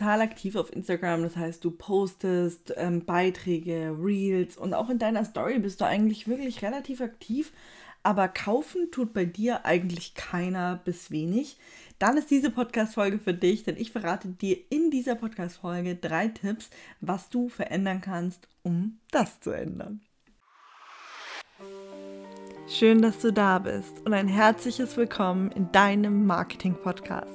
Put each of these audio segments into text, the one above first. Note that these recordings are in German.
total aktiv auf Instagram. Das heißt, du postest ähm, Beiträge, Reels und auch in deiner Story bist du eigentlich wirklich relativ aktiv. Aber kaufen tut bei dir eigentlich keiner bis wenig. Dann ist diese Podcast-Folge für dich, denn ich verrate dir in dieser Podcast-Folge drei Tipps, was du verändern kannst, um das zu ändern. Schön, dass du da bist und ein herzliches Willkommen in deinem Marketing-Podcast.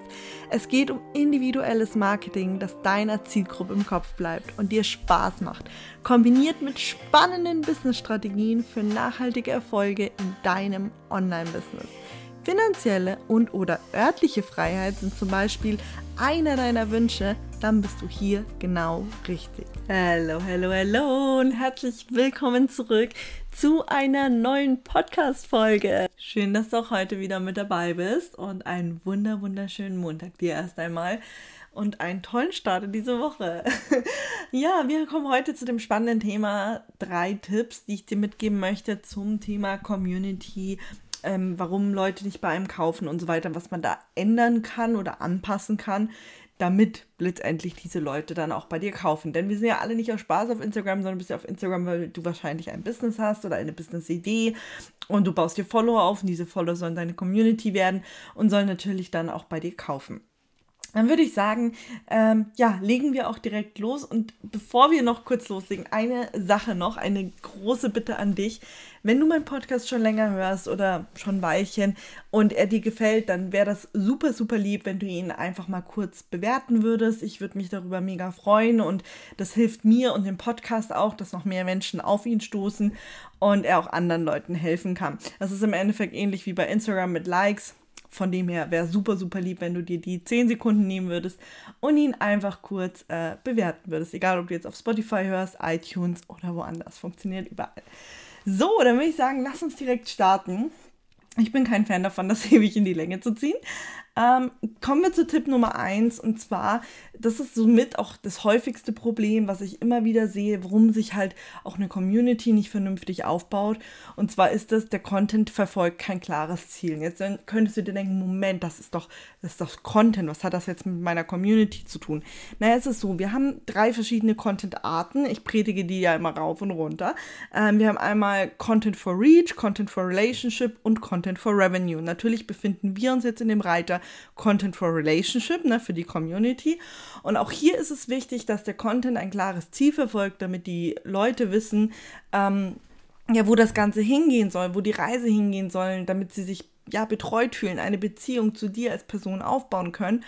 Es geht um individuelles Marketing, das deiner Zielgruppe im Kopf bleibt und dir Spaß macht, kombiniert mit spannenden Business-Strategien für nachhaltige Erfolge in deinem Online-Business. Finanzielle und oder örtliche Freiheit sind zum Beispiel einer deiner Wünsche, dann bist du hier genau richtig. Hallo, hallo, hallo und herzlich willkommen zurück zu einer neuen Podcast-Folge. Schön, dass du auch heute wieder mit dabei bist und einen wunder, wunderschönen Montag dir erst einmal und einen tollen Start in diese Woche. ja, wir kommen heute zu dem spannenden Thema drei Tipps, die ich dir mitgeben möchte zum Thema Community, ähm, warum Leute nicht bei einem kaufen und so weiter, was man da ändern kann oder anpassen kann, damit letztendlich diese Leute dann auch bei dir kaufen. Denn wir sind ja alle nicht aus Spaß auf Instagram, sondern bist ja auf Instagram, weil du wahrscheinlich ein Business hast oder eine Business-Idee und du baust dir Follower auf und diese Follower sollen deine Community werden und sollen natürlich dann auch bei dir kaufen. Dann würde ich sagen, ähm, ja, legen wir auch direkt los. Und bevor wir noch kurz loslegen, eine Sache noch, eine große Bitte an dich. Wenn du meinen Podcast schon länger hörst oder schon Weilchen und er dir gefällt, dann wäre das super, super lieb, wenn du ihn einfach mal kurz bewerten würdest. Ich würde mich darüber mega freuen und das hilft mir und dem Podcast auch, dass noch mehr Menschen auf ihn stoßen und er auch anderen Leuten helfen kann. Das ist im Endeffekt ähnlich wie bei Instagram mit Likes von dem her wäre super, super lieb, wenn du dir die 10 Sekunden nehmen würdest und ihn einfach kurz äh, bewerten würdest. Egal, ob du jetzt auf Spotify hörst, iTunes oder woanders. Funktioniert überall. So, dann würde ich sagen, lass uns direkt starten. Ich bin kein Fan davon, das ewig in die Länge zu ziehen. Ähm, kommen wir zu Tipp Nummer eins und zwar, das ist somit auch das häufigste Problem, was ich immer wieder sehe, warum sich halt auch eine Community nicht vernünftig aufbaut. Und zwar ist das, der Content verfolgt kein klares Ziel. Jetzt könntest du dir denken, Moment, das ist doch, das ist doch Content. Was hat das jetzt mit meiner Community zu tun? Naja, es ist so, wir haben drei verschiedene Content-Arten. Ich predige die ja immer rauf und runter. Ähm, wir haben einmal Content for Reach, Content for Relationship und Content for Revenue. Natürlich befinden wir uns jetzt in dem Reiter Content for Relationship, ne, für die Community. Und auch hier ist es wichtig, dass der Content ein klares Ziel verfolgt, damit die Leute wissen, ähm, ja, wo das Ganze hingehen soll, wo die Reise hingehen soll, damit sie sich ja betreut fühlen, eine Beziehung zu dir als Person aufbauen können.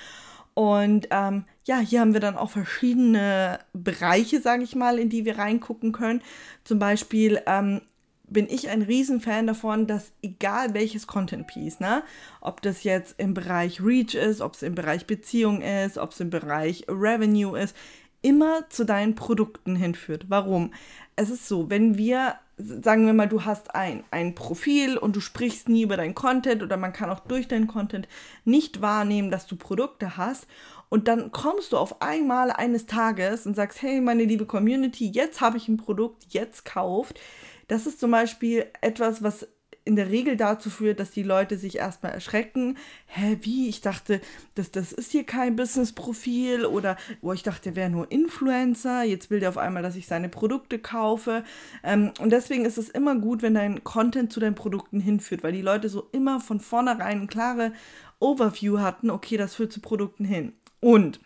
Und ähm, ja, hier haben wir dann auch verschiedene Bereiche, sage ich mal, in die wir reingucken können. Zum Beispiel ähm, bin ich ein Riesenfan davon, dass egal welches Content Piece, ne, ob das jetzt im Bereich Reach ist, ob es im Bereich Beziehung ist, ob es im Bereich Revenue ist, immer zu deinen Produkten hinführt. Warum? Es ist so, wenn wir, sagen wir mal, du hast ein, ein Profil und du sprichst nie über dein Content oder man kann auch durch deinen Content nicht wahrnehmen, dass du Produkte hast und dann kommst du auf einmal eines Tages und sagst, hey, meine liebe Community, jetzt habe ich ein Produkt, jetzt kauft das ist zum Beispiel etwas, was in der Regel dazu führt, dass die Leute sich erstmal erschrecken. Hä, wie? Ich dachte, das, das ist hier kein Business-Profil oder oh, ich dachte, der wäre nur Influencer. Jetzt will der auf einmal, dass ich seine Produkte kaufe. Ähm, und deswegen ist es immer gut, wenn dein Content zu deinen Produkten hinführt, weil die Leute so immer von vornherein eine klare Overview hatten, okay, das führt zu Produkten hin. Und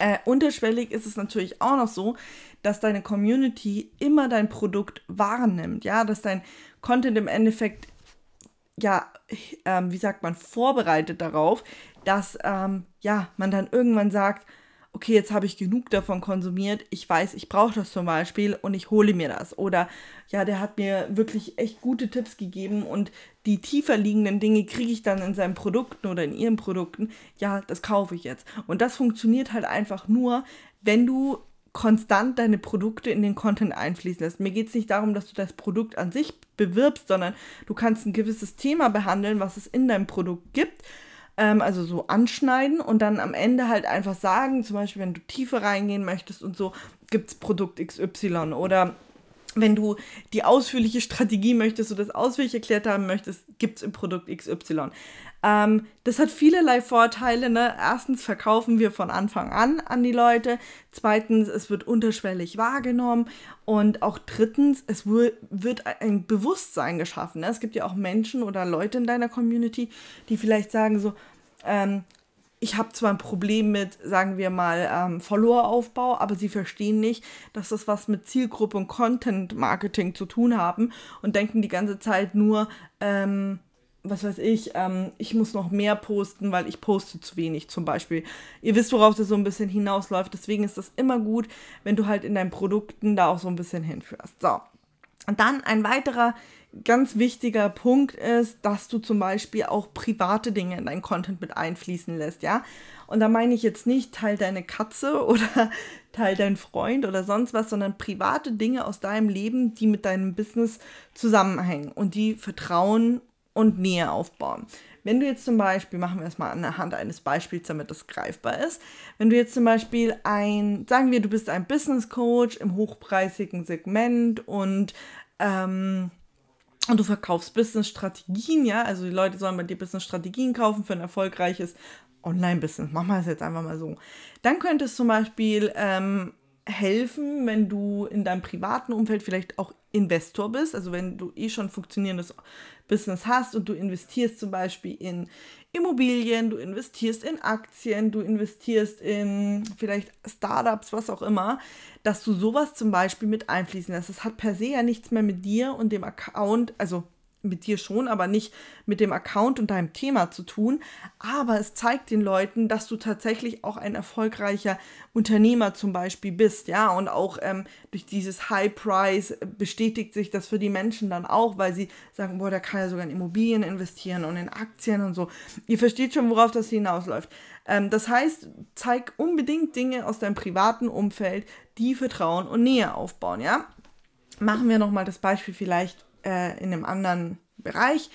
äh, unterschwellig ist es natürlich auch noch so, dass deine Community immer dein Produkt wahrnimmt, ja, dass dein Content im Endeffekt, ja, ähm, wie sagt man, vorbereitet darauf, dass, ähm, ja, man dann irgendwann sagt, okay, jetzt habe ich genug davon konsumiert, ich weiß, ich brauche das zum Beispiel und ich hole mir das. Oder ja, der hat mir wirklich echt gute Tipps gegeben und die tiefer liegenden Dinge kriege ich dann in seinen Produkten oder in ihren Produkten. Ja, das kaufe ich jetzt. Und das funktioniert halt einfach nur, wenn du konstant deine Produkte in den Content einfließen lässt. Mir geht es nicht darum, dass du das Produkt an sich bewirbst, sondern du kannst ein gewisses Thema behandeln, was es in deinem Produkt gibt. Ähm, also so anschneiden und dann am Ende halt einfach sagen, zum Beispiel, wenn du tiefer reingehen möchtest und so, gibt es Produkt XY oder wenn du die ausführliche Strategie möchtest oder das ausführlich erklärt haben möchtest, gibt es im Produkt XY. Ähm, das hat vielerlei Vorteile. Ne? Erstens verkaufen wir von Anfang an an die Leute. Zweitens, es wird unterschwellig wahrgenommen. Und auch drittens, es wird ein Bewusstsein geschaffen. Ne? Es gibt ja auch Menschen oder Leute in deiner Community, die vielleicht sagen so, ähm, ich habe zwar ein Problem mit, sagen wir mal, ähm, Follower-Aufbau, aber sie verstehen nicht, dass das was mit Zielgruppe und Content-Marketing zu tun haben und denken die ganze Zeit nur, ähm, was weiß ich, ähm, ich muss noch mehr posten, weil ich poste zu wenig zum Beispiel. Ihr wisst, worauf das so ein bisschen hinausläuft. Deswegen ist das immer gut, wenn du halt in deinen Produkten da auch so ein bisschen hinführst. So. Und dann ein weiterer ganz wichtiger Punkt ist, dass du zum Beispiel auch private Dinge in deinen Content mit einfließen lässt, ja. Und da meine ich jetzt nicht, teil deine Katze oder teil dein Freund oder sonst was, sondern private Dinge aus deinem Leben, die mit deinem Business zusammenhängen und die Vertrauen und Nähe aufbauen. Wenn du jetzt zum Beispiel, machen wir es mal anhand eines Beispiels, damit das greifbar ist, wenn du jetzt zum Beispiel ein, sagen wir, du bist ein Business Coach im hochpreisigen Segment und ähm, und du verkaufst Business-Strategien, ja, also die Leute sollen bei dir Business-Strategien kaufen für ein erfolgreiches Online-Business. Machen wir es jetzt einfach mal so. Dann könnte es zum Beispiel ähm, helfen, wenn du in deinem privaten Umfeld vielleicht auch Investor bist, also wenn du eh schon funktionierendes Business hast und du investierst zum Beispiel in Immobilien, du investierst in Aktien, du investierst in vielleicht Startups, was auch immer, dass du sowas zum Beispiel mit einfließen lässt. Das hat per se ja nichts mehr mit dir und dem Account, also mit dir schon, aber nicht mit dem Account und deinem Thema zu tun. Aber es zeigt den Leuten, dass du tatsächlich auch ein erfolgreicher Unternehmer zum Beispiel bist, ja. Und auch ähm, durch dieses High Price bestätigt sich das für die Menschen dann auch, weil sie sagen, boah, der kann ja sogar in Immobilien investieren und in Aktien und so. Ihr versteht schon, worauf das hinausläuft. Ähm, das heißt, zeig unbedingt Dinge aus deinem privaten Umfeld, die Vertrauen und Nähe aufbauen, ja. Machen wir nochmal das Beispiel vielleicht äh, in einem anderen Bereich.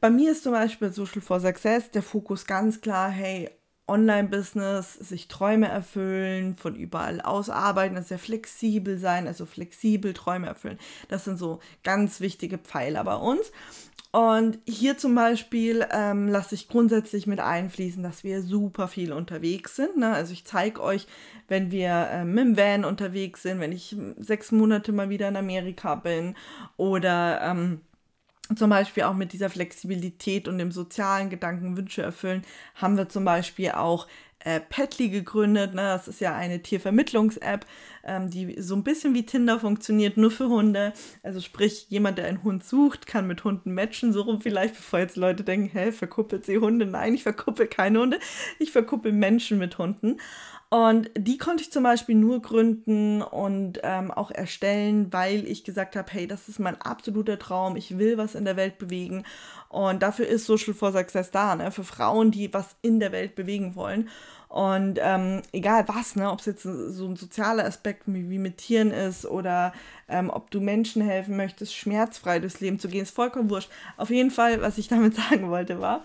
Bei mir ist zum Beispiel Social for Success der Fokus ganz klar, hey, Online-Business, sich Träume erfüllen, von überall aus arbeiten, sehr flexibel sein, also flexibel Träume erfüllen. Das sind so ganz wichtige Pfeiler bei uns. Und hier zum Beispiel ähm, lasse ich grundsätzlich mit einfließen, dass wir super viel unterwegs sind. Ne? Also ich zeige euch, wenn wir ähm, mit dem Van unterwegs sind, wenn ich sechs Monate mal wieder in Amerika bin oder ähm, zum Beispiel auch mit dieser Flexibilität und dem sozialen Gedanken Wünsche erfüllen, haben wir zum Beispiel auch äh, Petly gegründet. Ne? Das ist ja eine Tiervermittlungs-App, ähm, die so ein bisschen wie Tinder funktioniert, nur für Hunde. Also sprich, jemand, der einen Hund sucht, kann mit Hunden matchen, so rum vielleicht, bevor jetzt Leute denken, hä, verkuppelt sie Hunde? Nein, ich verkuppel keine Hunde, ich verkuppel Menschen mit Hunden. Und die konnte ich zum Beispiel nur gründen und ähm, auch erstellen, weil ich gesagt habe, hey, das ist mein absoluter Traum, ich will was in der Welt bewegen. Und dafür ist Social for Success da, ne? für Frauen, die was in der Welt bewegen wollen. Und ähm, egal was, ne, ob es jetzt so ein sozialer Aspekt wie, mit Tieren ist oder ähm, ob du Menschen helfen möchtest, schmerzfrei durchs Leben zu gehen, ist vollkommen wurscht. Auf jeden Fall, was ich damit sagen wollte, war,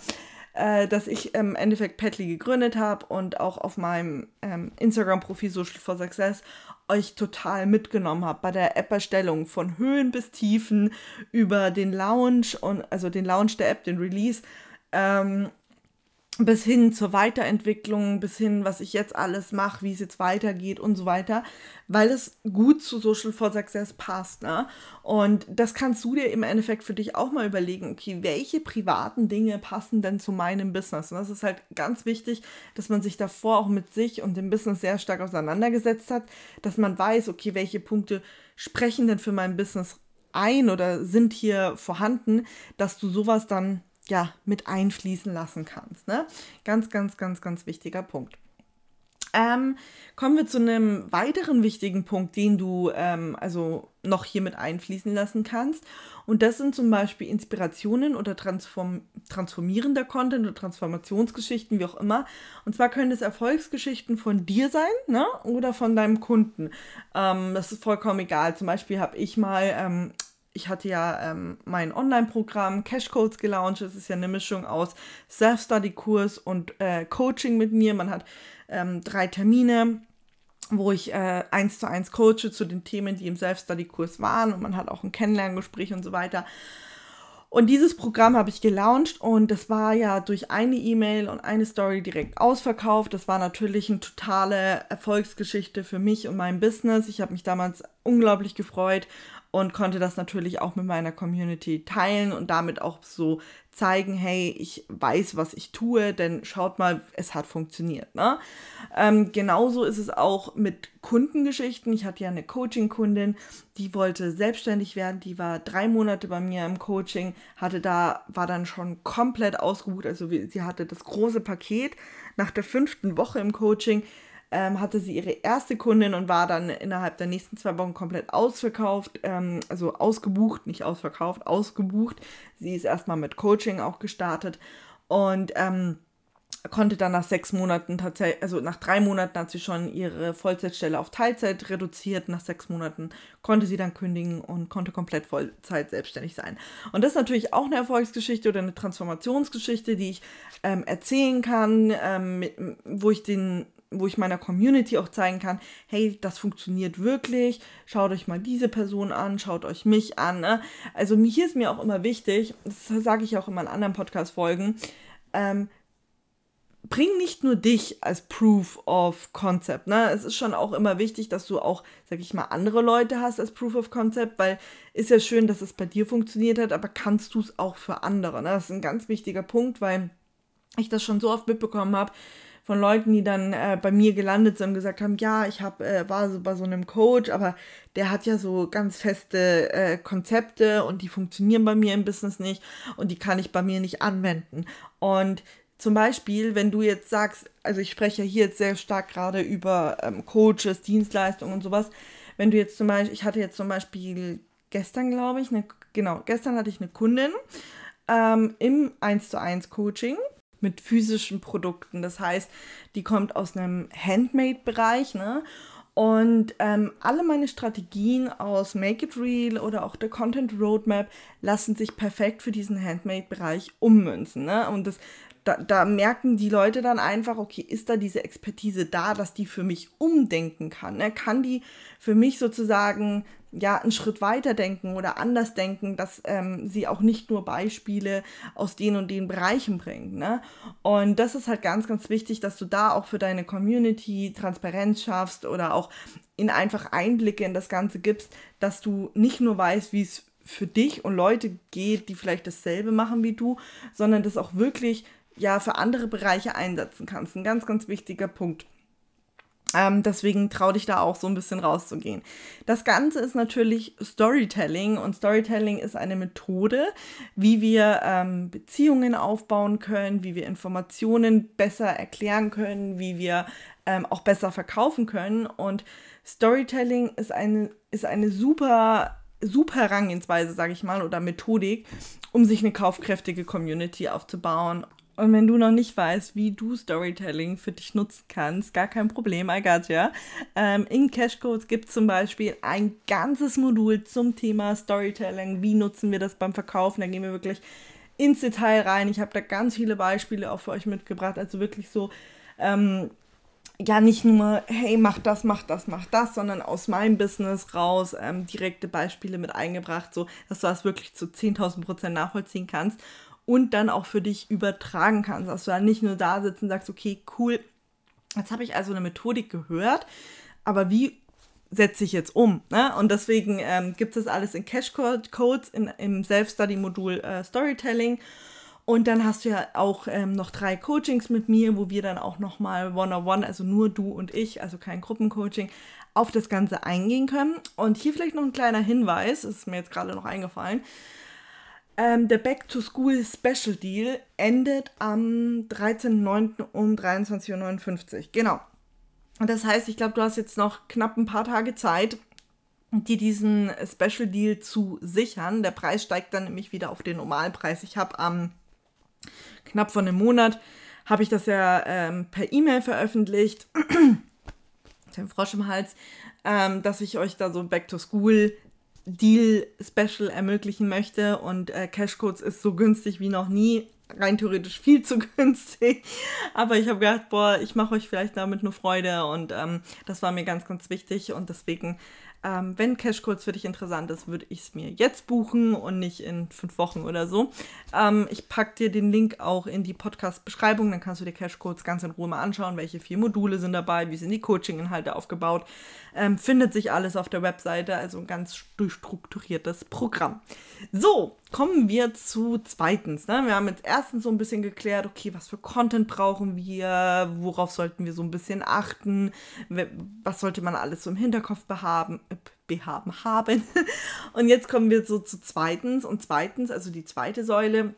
äh, dass ich im Endeffekt Petly gegründet habe und auch auf meinem ähm, Instagram-Profil Social for Success euch total mitgenommen habe bei der App-Erstellung von Höhen bis Tiefen über den Launch und also den Launch der App, den Release. Ähm, bis hin zur Weiterentwicklung, bis hin, was ich jetzt alles mache, wie es jetzt weitergeht und so weiter, weil es gut zu Social for Success passt. Ne? Und das kannst du dir im Endeffekt für dich auch mal überlegen, okay, welche privaten Dinge passen denn zu meinem Business? Und das ist halt ganz wichtig, dass man sich davor auch mit sich und dem Business sehr stark auseinandergesetzt hat, dass man weiß, okay, welche Punkte sprechen denn für mein Business ein oder sind hier vorhanden, dass du sowas dann ja, mit einfließen lassen kannst. Ne? Ganz, ganz, ganz, ganz wichtiger Punkt. Ähm, kommen wir zu einem weiteren wichtigen Punkt, den du ähm, also noch hier mit einfließen lassen kannst. Und das sind zum Beispiel Inspirationen oder transform transformierender Content oder Transformationsgeschichten, wie auch immer. Und zwar können es Erfolgsgeschichten von dir sein ne? oder von deinem Kunden. Ähm, das ist vollkommen egal. Zum Beispiel habe ich mal ähm, ich hatte ja ähm, mein Online-Programm Cashcodes gelauncht. Es ist ja eine Mischung aus Self-Study-Kurs und äh, Coaching mit mir. Man hat ähm, drei Termine wo ich äh, eins zu eins coache zu den Themen, die im Self-Study-Kurs waren und man hat auch ein Kennenlerngespräch und so weiter. Und dieses Programm habe ich gelauncht und das war ja durch eine E-Mail und eine Story direkt ausverkauft. Das war natürlich eine totale Erfolgsgeschichte für mich und mein Business. Ich habe mich damals unglaublich gefreut und konnte das natürlich auch mit meiner Community teilen und damit auch so zeigen, hey, ich weiß, was ich tue, denn schaut mal, es hat funktioniert. Ne? Ähm, genauso ist es auch mit Kundengeschichten. Ich hatte ja eine Coaching-Kundin, die wollte selbstständig werden, die war drei Monate bei mir im Coaching, hatte da, war dann schon komplett ausgebucht, also sie hatte das große Paket. Nach der fünften Woche im Coaching ähm, hatte sie ihre erste Kundin und war dann innerhalb der nächsten zwei Wochen komplett ausverkauft, ähm, also ausgebucht, nicht ausverkauft, ausgebucht. Sie ist erstmal mit Coaching auch gestartet und ähm, konnte dann nach sechs Monaten tatsächlich, also nach drei Monaten hat sie schon ihre Vollzeitstelle auf Teilzeit reduziert. Nach sechs Monaten konnte sie dann kündigen und konnte komplett Vollzeit selbstständig sein. Und das ist natürlich auch eine Erfolgsgeschichte oder eine Transformationsgeschichte, die ich ähm, erzählen kann, ähm, wo ich den wo ich meiner Community auch zeigen kann, hey, das funktioniert wirklich, schaut euch mal diese Person an, schaut euch mich an. Ne? Also hier ist mir auch immer wichtig, das sage ich auch in meinen anderen Podcast-Folgen, ähm, bring nicht nur dich als Proof of Concept. Ne? Es ist schon auch immer wichtig, dass du auch, sag ich mal, andere Leute hast als Proof of Concept, weil ist ja schön, dass es bei dir funktioniert hat, aber kannst du es auch für andere? Ne? Das ist ein ganz wichtiger Punkt, weil ich das schon so oft mitbekommen habe, von Leuten, die dann äh, bei mir gelandet sind und gesagt haben, ja, ich hab, äh, war so bei so einem Coach, aber der hat ja so ganz feste äh, Konzepte und die funktionieren bei mir im Business nicht und die kann ich bei mir nicht anwenden. Und zum Beispiel, wenn du jetzt sagst, also ich spreche hier jetzt sehr stark gerade über ähm, Coaches, Dienstleistungen und sowas, wenn du jetzt zum Beispiel, ich hatte jetzt zum Beispiel gestern, glaube ich, eine, genau, gestern hatte ich eine Kundin ähm, im 1 zu 1 Coaching mit physischen Produkten. Das heißt, die kommt aus einem Handmade-Bereich, ne? Und ähm, alle meine Strategien aus Make It Real oder auch der Content Roadmap lassen sich perfekt für diesen Handmade-Bereich ummünzen. Ne? Und das da, da, merken die Leute dann einfach, okay, ist da diese Expertise da, dass die für mich umdenken kann? Ne? Kann die für mich sozusagen ja einen Schritt weiter denken oder anders denken, dass ähm, sie auch nicht nur Beispiele aus den und den Bereichen bringt. Ne? Und das ist halt ganz, ganz wichtig, dass du da auch für deine Community Transparenz schaffst oder auch in einfach Einblicke in das Ganze gibst, dass du nicht nur weißt, wie es für dich und Leute geht, die vielleicht dasselbe machen wie du, sondern das auch wirklich ja für andere Bereiche einsetzen kannst. Ein ganz, ganz wichtiger Punkt. Ähm, deswegen trau dich da auch so ein bisschen rauszugehen. Das Ganze ist natürlich Storytelling und Storytelling ist eine Methode, wie wir ähm, Beziehungen aufbauen können, wie wir Informationen besser erklären können, wie wir ähm, auch besser verkaufen können. Und Storytelling ist eine, ist eine super, super Herangehensweise, sage ich mal, oder Methodik, um sich eine kaufkräftige Community aufzubauen und wenn du noch nicht weißt, wie du Storytelling für dich nutzen kannst, gar kein Problem, I got ya. Ähm, in Cashcodes gibt es zum Beispiel ein ganzes Modul zum Thema Storytelling. Wie nutzen wir das beim Verkaufen? Da gehen wir wirklich ins Detail rein. Ich habe da ganz viele Beispiele auch für euch mitgebracht. Also wirklich so, ähm, ja, nicht nur, hey, mach das, mach das, mach das, sondern aus meinem Business raus ähm, direkte Beispiele mit eingebracht, so dass du das wirklich zu 10.000 Prozent nachvollziehen kannst und dann auch für dich übertragen kannst. Dass du dann nicht nur da sitzt und sagst, okay, cool, jetzt habe ich also eine Methodik gehört, aber wie setze ich jetzt um? Ne? Und deswegen ähm, gibt es das alles in Cash-Codes im Self-Study-Modul äh, Storytelling. Und dann hast du ja auch ähm, noch drei Coachings mit mir, wo wir dann auch nochmal one-on-one, also nur du und ich, also kein Gruppencoaching, auf das Ganze eingehen können. Und hier vielleicht noch ein kleiner Hinweis, ist mir jetzt gerade noch eingefallen. Ähm, der Back to School Special Deal endet am 13.09. um 23.59 Uhr. Genau. Das heißt, ich glaube, du hast jetzt noch knapp ein paar Tage Zeit, dir diesen Special Deal zu sichern. Der Preis steigt dann nämlich wieder auf den normalen Preis. Ich habe am knapp vor einem Monat habe ich das ja ähm, per E-Mail veröffentlicht. den Frosch im Hals, ähm, dass ich euch da so Back to School Deal Special ermöglichen möchte und äh, Cashcodes ist so günstig wie noch nie. rein theoretisch viel zu günstig. Aber ich habe gedacht, boah, ich mache euch vielleicht damit eine Freude und ähm, das war mir ganz, ganz wichtig und deswegen ähm, wenn Cashcodes für dich interessant ist, würde ich es mir jetzt buchen und nicht in fünf Wochen oder so. Ähm, ich packe dir den Link auch in die Podcast-Beschreibung, dann kannst du dir Cashcodes ganz in Ruhe mal anschauen, welche vier Module sind dabei, wie sind die Coaching-Inhalte aufgebaut. Ähm, findet sich alles auf der Webseite, also ein ganz durchstrukturiertes Programm. So, kommen wir zu zweitens. Ne? Wir haben jetzt erstens so ein bisschen geklärt, okay, was für Content brauchen wir, worauf sollten wir so ein bisschen achten, was sollte man alles so im Hinterkopf behaben, äh, behaben haben. Und jetzt kommen wir so zu zweitens. Und zweitens, also die zweite Säule,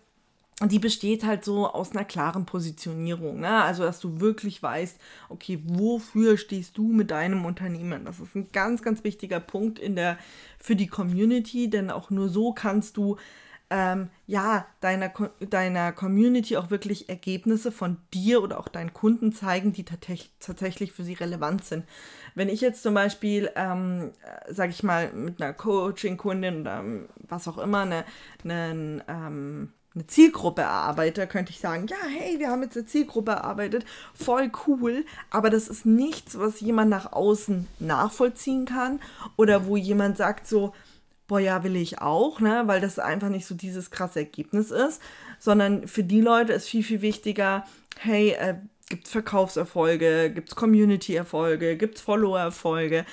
die besteht halt so aus einer klaren Positionierung. Ne? Also, dass du wirklich weißt, okay, wofür stehst du mit deinem Unternehmen? Das ist ein ganz, ganz wichtiger Punkt in der, für die Community, denn auch nur so kannst du ähm, ja, deiner, deiner Community auch wirklich Ergebnisse von dir oder auch deinen Kunden zeigen, die tatsächlich für sie relevant sind. Wenn ich jetzt zum Beispiel, ähm, äh, sage ich mal, mit einer Coaching-Kundin oder ähm, was auch immer, eine, eine ähm, eine Zielgruppe erarbeite, könnte ich sagen, ja, hey, wir haben jetzt eine Zielgruppe erarbeitet, voll cool, aber das ist nichts, was jemand nach außen nachvollziehen kann oder wo jemand sagt so, boah, ja, will ich auch, ne? weil das einfach nicht so dieses krasse Ergebnis ist, sondern für die Leute ist viel, viel wichtiger, hey, äh, gibt Verkaufserfolge, gibt es Community-Erfolge, gibt es Follower-Erfolge,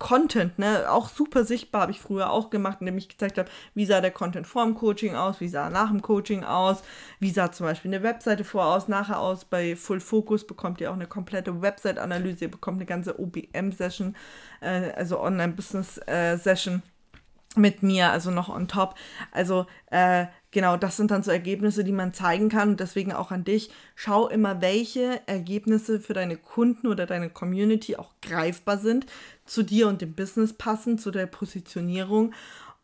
Content, ne, auch super sichtbar, habe ich früher auch gemacht, indem ich gezeigt habe, wie sah der Content vor dem Coaching aus, wie sah er nach dem Coaching aus, wie sah zum Beispiel eine Webseite vor aus, nachher aus. Bei Full Focus bekommt ihr auch eine komplette Website-Analyse, ihr bekommt eine ganze OBM-Session, äh, also Online-Business-Session. Äh, mit mir, also noch on top. Also äh, genau, das sind dann so Ergebnisse, die man zeigen kann und deswegen auch an dich. Schau immer, welche Ergebnisse für deine Kunden oder deine Community auch greifbar sind, zu dir und dem Business passen, zu der Positionierung.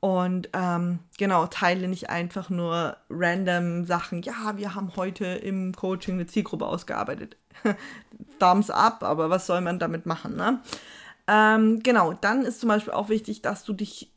Und ähm, genau, teile nicht einfach nur random Sachen. Ja, wir haben heute im Coaching eine Zielgruppe ausgearbeitet. Thumbs up, aber was soll man damit machen, ne? Ähm, genau, dann ist zum Beispiel auch wichtig, dass du dich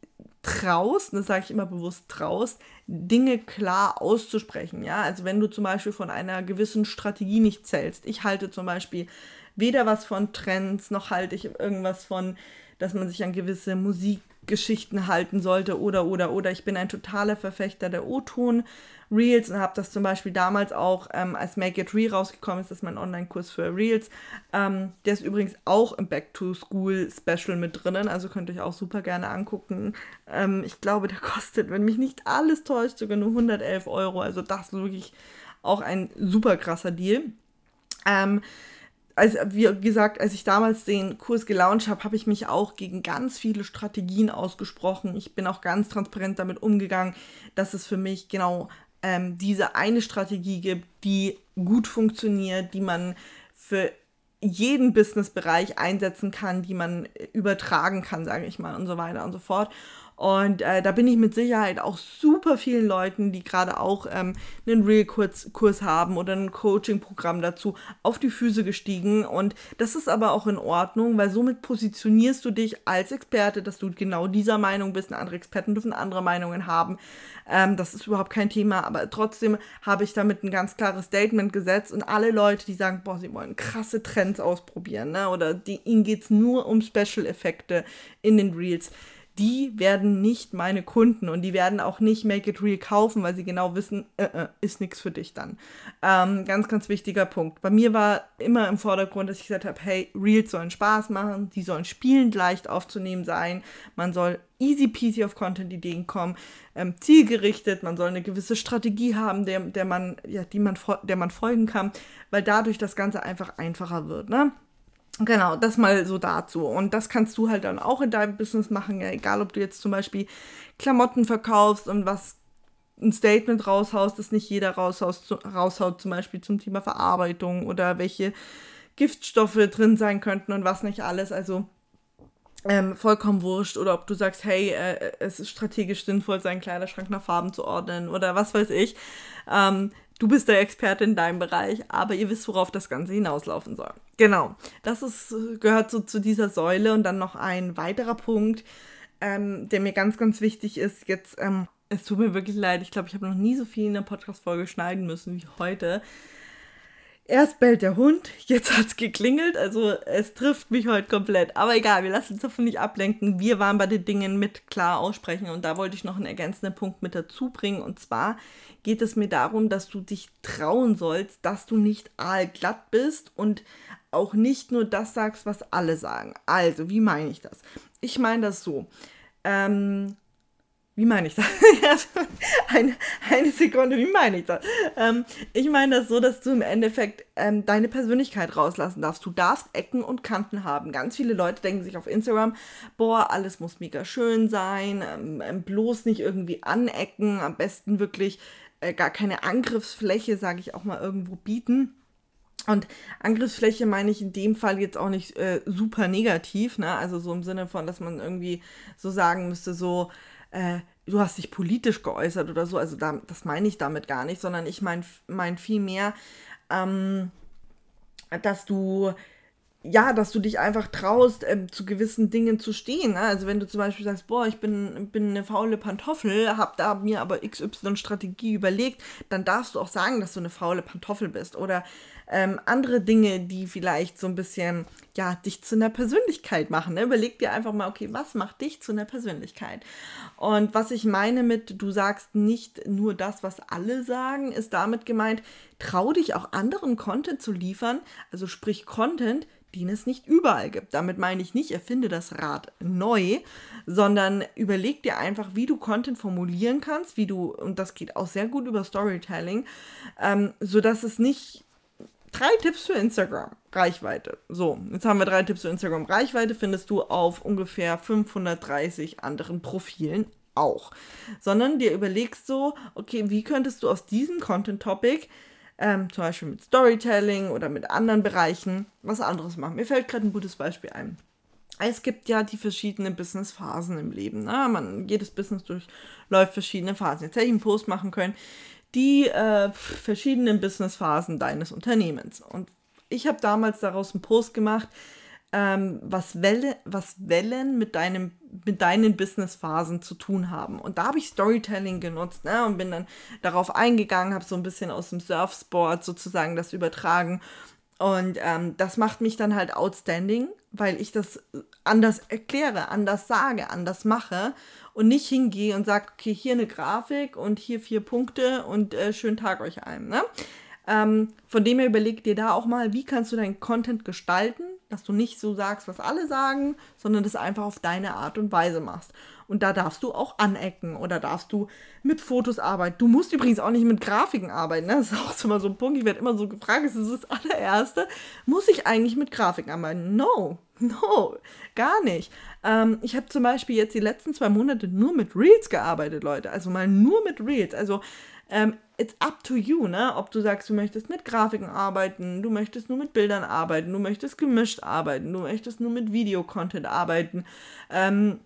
traust, das sage ich immer bewusst traust, Dinge klar auszusprechen. Ja, also wenn du zum Beispiel von einer gewissen Strategie nicht zählst. Ich halte zum Beispiel weder was von Trends, noch halte ich irgendwas von, dass man sich an gewisse Musikgeschichten halten sollte oder oder oder. Ich bin ein totaler Verfechter der O-Ton. Reels und habe das zum Beispiel damals auch, ähm, als Make It Real rausgekommen ist, das ist mein Online-Kurs für Reels. Ähm, der ist übrigens auch im Back to School Special mit drinnen, also könnt ihr euch auch super gerne angucken. Ähm, ich glaube, der kostet, wenn mich nicht alles täuscht, sogar nur 111 Euro. Also das ist wirklich auch ein super krasser Deal. Ähm, also wie gesagt, als ich damals den Kurs gelauncht habe, habe ich mich auch gegen ganz viele Strategien ausgesprochen. Ich bin auch ganz transparent damit umgegangen, dass es für mich genau ähm, diese eine Strategie gibt, die gut funktioniert, die man für jeden Businessbereich einsetzen kann, die man übertragen kann, sage ich mal, und so weiter und so fort. Und äh, da bin ich mit Sicherheit auch super vielen Leuten, die gerade auch ähm, einen Real-Kurs haben oder ein Coaching-Programm dazu, auf die Füße gestiegen. Und das ist aber auch in Ordnung, weil somit positionierst du dich als Experte, dass du genau dieser Meinung bist. Andere Experten dürfen andere Meinungen haben. Ähm, das ist überhaupt kein Thema. Aber trotzdem habe ich damit ein ganz klares Statement gesetzt. Und alle Leute, die sagen, boah, sie wollen krasse Trends ausprobieren, ne? oder die, ihnen geht es nur um Special-Effekte in den Reels die werden nicht meine Kunden und die werden auch nicht Make It Real kaufen, weil sie genau wissen, äh, äh, ist nichts für dich dann. Ähm, ganz, ganz wichtiger Punkt. Bei mir war immer im Vordergrund, dass ich gesagt habe, hey, Reels sollen Spaß machen, die sollen spielend leicht aufzunehmen sein, man soll easy peasy auf Content-Ideen kommen, ähm, zielgerichtet, man soll eine gewisse Strategie haben, der, der, man, ja, die man, der man folgen kann, weil dadurch das Ganze einfach einfacher wird. Ne? Genau, das mal so dazu. Und das kannst du halt dann auch in deinem Business machen, ja, egal ob du jetzt zum Beispiel Klamotten verkaufst und was ein Statement raushaust, das nicht jeder raushaut, raushaut, zum Beispiel zum Thema Verarbeitung oder welche Giftstoffe drin sein könnten und was nicht alles. Also ähm, vollkommen wurscht. Oder ob du sagst, hey, äh, es ist strategisch sinnvoll, seinen Kleiderschrank nach Farben zu ordnen oder was weiß ich. Ähm, Du bist der Experte in deinem Bereich, aber ihr wisst, worauf das Ganze hinauslaufen soll. Genau, das ist, gehört so zu dieser Säule und dann noch ein weiterer Punkt, ähm, der mir ganz, ganz wichtig ist, jetzt ähm, es tut mir wirklich leid. Ich glaube, ich habe noch nie so viel in der Podcast-Folge schneiden müssen wie heute. Erst bellt der Hund, jetzt hat es geklingelt, also es trifft mich heute komplett. Aber egal, wir lassen uns davon nicht ablenken. Wir waren bei den Dingen mit klar aussprechen und da wollte ich noch einen ergänzenden Punkt mit dazu bringen. Und zwar geht es mir darum, dass du dich trauen sollst, dass du nicht aalglatt bist und auch nicht nur das sagst, was alle sagen. Also, wie meine ich das? Ich meine das so. Ähm, wie meine ich das? eine, eine Sekunde, wie meine ich das? Ähm, ich meine das so, dass du im Endeffekt ähm, deine Persönlichkeit rauslassen darfst. Du darfst Ecken und Kanten haben. Ganz viele Leute denken sich auf Instagram, boah, alles muss mega schön sein, ähm, ähm bloß nicht irgendwie anecken, am besten wirklich äh, gar keine Angriffsfläche, sage ich auch mal, irgendwo bieten. Und Angriffsfläche meine ich in dem Fall jetzt auch nicht äh, super negativ, ne? Also so im Sinne von, dass man irgendwie so sagen müsste, so, äh, du hast dich politisch geäußert oder so. Also da, das meine ich damit gar nicht, sondern ich meine mein vielmehr, ähm, dass du ja, dass du dich einfach traust, ähm, zu gewissen Dingen zu stehen. Ne? Also wenn du zum Beispiel sagst, boah, ich bin, bin eine faule Pantoffel, hab da mir aber XY-Strategie überlegt, dann darfst du auch sagen, dass du eine faule Pantoffel bist. Oder ähm, andere Dinge, die vielleicht so ein bisschen, ja, dich zu einer Persönlichkeit machen. Ne? Überleg dir einfach mal, okay, was macht dich zu einer Persönlichkeit? Und was ich meine mit, du sagst nicht nur das, was alle sagen, ist damit gemeint, trau dich auch anderen Content zu liefern, also sprich Content, den es nicht überall gibt. Damit meine ich nicht, erfinde das Rad neu, sondern überleg dir einfach, wie du Content formulieren kannst, wie du, und das geht auch sehr gut über Storytelling, ähm, sodass es nicht drei Tipps für Instagram Reichweite. So, jetzt haben wir drei Tipps für Instagram Reichweite, findest du auf ungefähr 530 anderen Profilen auch. Sondern dir überlegst so, okay, wie könntest du aus diesem Content-Topic ähm, zum Beispiel mit Storytelling oder mit anderen Bereichen, was anderes machen. Mir fällt gerade ein gutes Beispiel ein. Es gibt ja die verschiedenen Business-Phasen im Leben. Ne? Man, jedes Business durchläuft verschiedene Phasen. Jetzt hätte ich einen Post machen können, die äh, verschiedenen Business-Phasen deines Unternehmens. Und ich habe damals daraus einen Post gemacht, ähm, was, Welle, was Wellen mit, deinem, mit deinen Business-Phasen zu tun haben. Und da habe ich Storytelling genutzt ne, und bin dann darauf eingegangen, habe so ein bisschen aus dem Surfsport sozusagen das übertragen. Und ähm, das macht mich dann halt outstanding, weil ich das anders erkläre, anders sage, anders mache und nicht hingehe und sage, okay, hier eine Grafik und hier vier Punkte und äh, schönen Tag euch allen. Ne? Ähm, von dem her überleg dir da auch mal, wie kannst du deinen Content gestalten, dass du nicht so sagst, was alle sagen, sondern das einfach auf deine Art und Weise machst. Und da darfst du auch anecken oder darfst du mit Fotos arbeiten. Du musst übrigens auch nicht mit Grafiken arbeiten. Ne? Das ist auch mal so ein Punkt. Ich werde immer so gefragt, das ist das allererste. Muss ich eigentlich mit Grafiken arbeiten? No, no, gar nicht. Ähm, ich habe zum Beispiel jetzt die letzten zwei Monate nur mit Reels gearbeitet, Leute. Also mal nur mit Reels. Also ähm, it's up to you, ne? Ob du sagst, du möchtest mit Grafiken arbeiten, du möchtest nur mit Bildern arbeiten, du möchtest gemischt arbeiten, du möchtest nur mit Videocontent arbeiten. Ähm,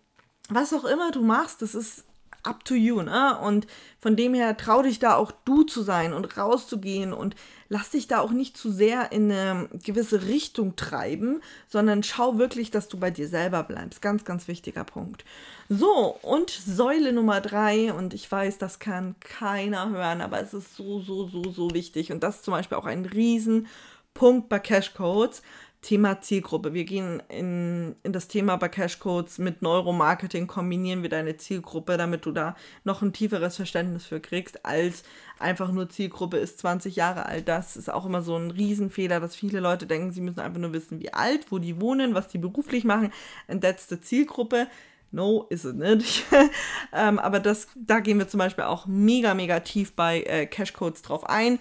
was auch immer du machst, das ist up to you, ne? Und von dem her trau dich da auch du zu sein und rauszugehen und lass dich da auch nicht zu sehr in eine gewisse Richtung treiben, sondern schau wirklich, dass du bei dir selber bleibst. Ganz, ganz wichtiger Punkt. So, und Säule Nummer drei, und ich weiß, das kann keiner hören, aber es ist so, so, so, so wichtig. Und das ist zum Beispiel auch ein Riesenpunkt bei Cashcodes. Thema Zielgruppe. Wir gehen in, in das Thema bei Cashcodes mit Neuromarketing, kombinieren wir deine Zielgruppe, damit du da noch ein tieferes Verständnis für kriegst, als einfach nur Zielgruppe ist 20 Jahre alt. Das ist auch immer so ein Riesenfehler, dass viele Leute denken, sie müssen einfach nur wissen, wie alt, wo die wohnen, was die beruflich machen. And Zielgruppe. No, ist es nicht. ähm, aber das, da gehen wir zum Beispiel auch mega, mega tief bei äh, Cashcodes drauf ein.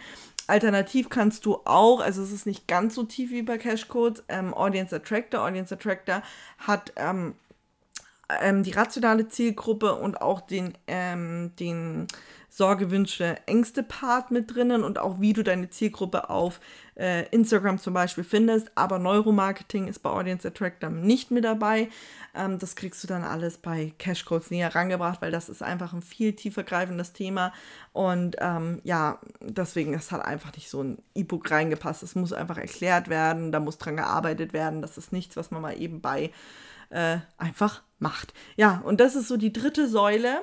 Alternativ kannst du auch, also es ist nicht ganz so tief wie bei Cashcodes, ähm, Audience Attractor. Audience Attractor hat ähm, ähm, die rationale Zielgruppe und auch den, ähm, den Sorge, Wünsche, Ängste Part mit drinnen und auch wie du deine Zielgruppe auf äh, Instagram zum Beispiel findest. Aber Neuromarketing ist bei Audience Attractor nicht mit dabei. Ähm, das kriegst du dann alles bei Cashcodes näher rangebracht, weil das ist einfach ein viel tiefer greifendes Thema. Und ähm, ja, deswegen, es hat einfach nicht so ein E-Book reingepasst. Es muss einfach erklärt werden, da muss dran gearbeitet werden. Das ist nichts, was man mal eben bei äh, einfach macht. Ja, und das ist so die dritte Säule.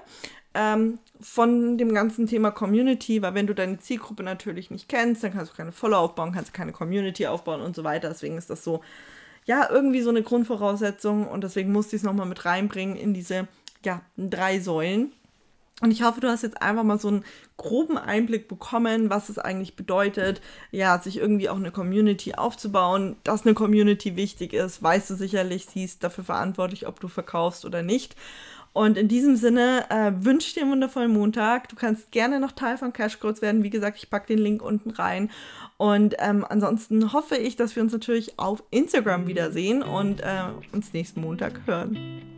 ähm, von dem ganzen Thema Community, weil wenn du deine Zielgruppe natürlich nicht kennst, dann kannst du keine Follower aufbauen, kannst keine Community aufbauen und so weiter. Deswegen ist das so, ja, irgendwie so eine Grundvoraussetzung und deswegen musste ich es nochmal mit reinbringen in diese, ja, drei Säulen. Und ich hoffe, du hast jetzt einfach mal so einen groben Einblick bekommen, was es eigentlich bedeutet, ja, sich irgendwie auch eine Community aufzubauen. Dass eine Community wichtig ist, weißt du sicherlich, sie ist dafür verantwortlich, ob du verkaufst oder nicht. Und in diesem Sinne äh, wünsche ich dir einen wundervollen Montag. Du kannst gerne noch Teil von Cashcodes werden. Wie gesagt, ich packe den Link unten rein. Und ähm, ansonsten hoffe ich, dass wir uns natürlich auf Instagram wiedersehen und äh, uns nächsten Montag hören.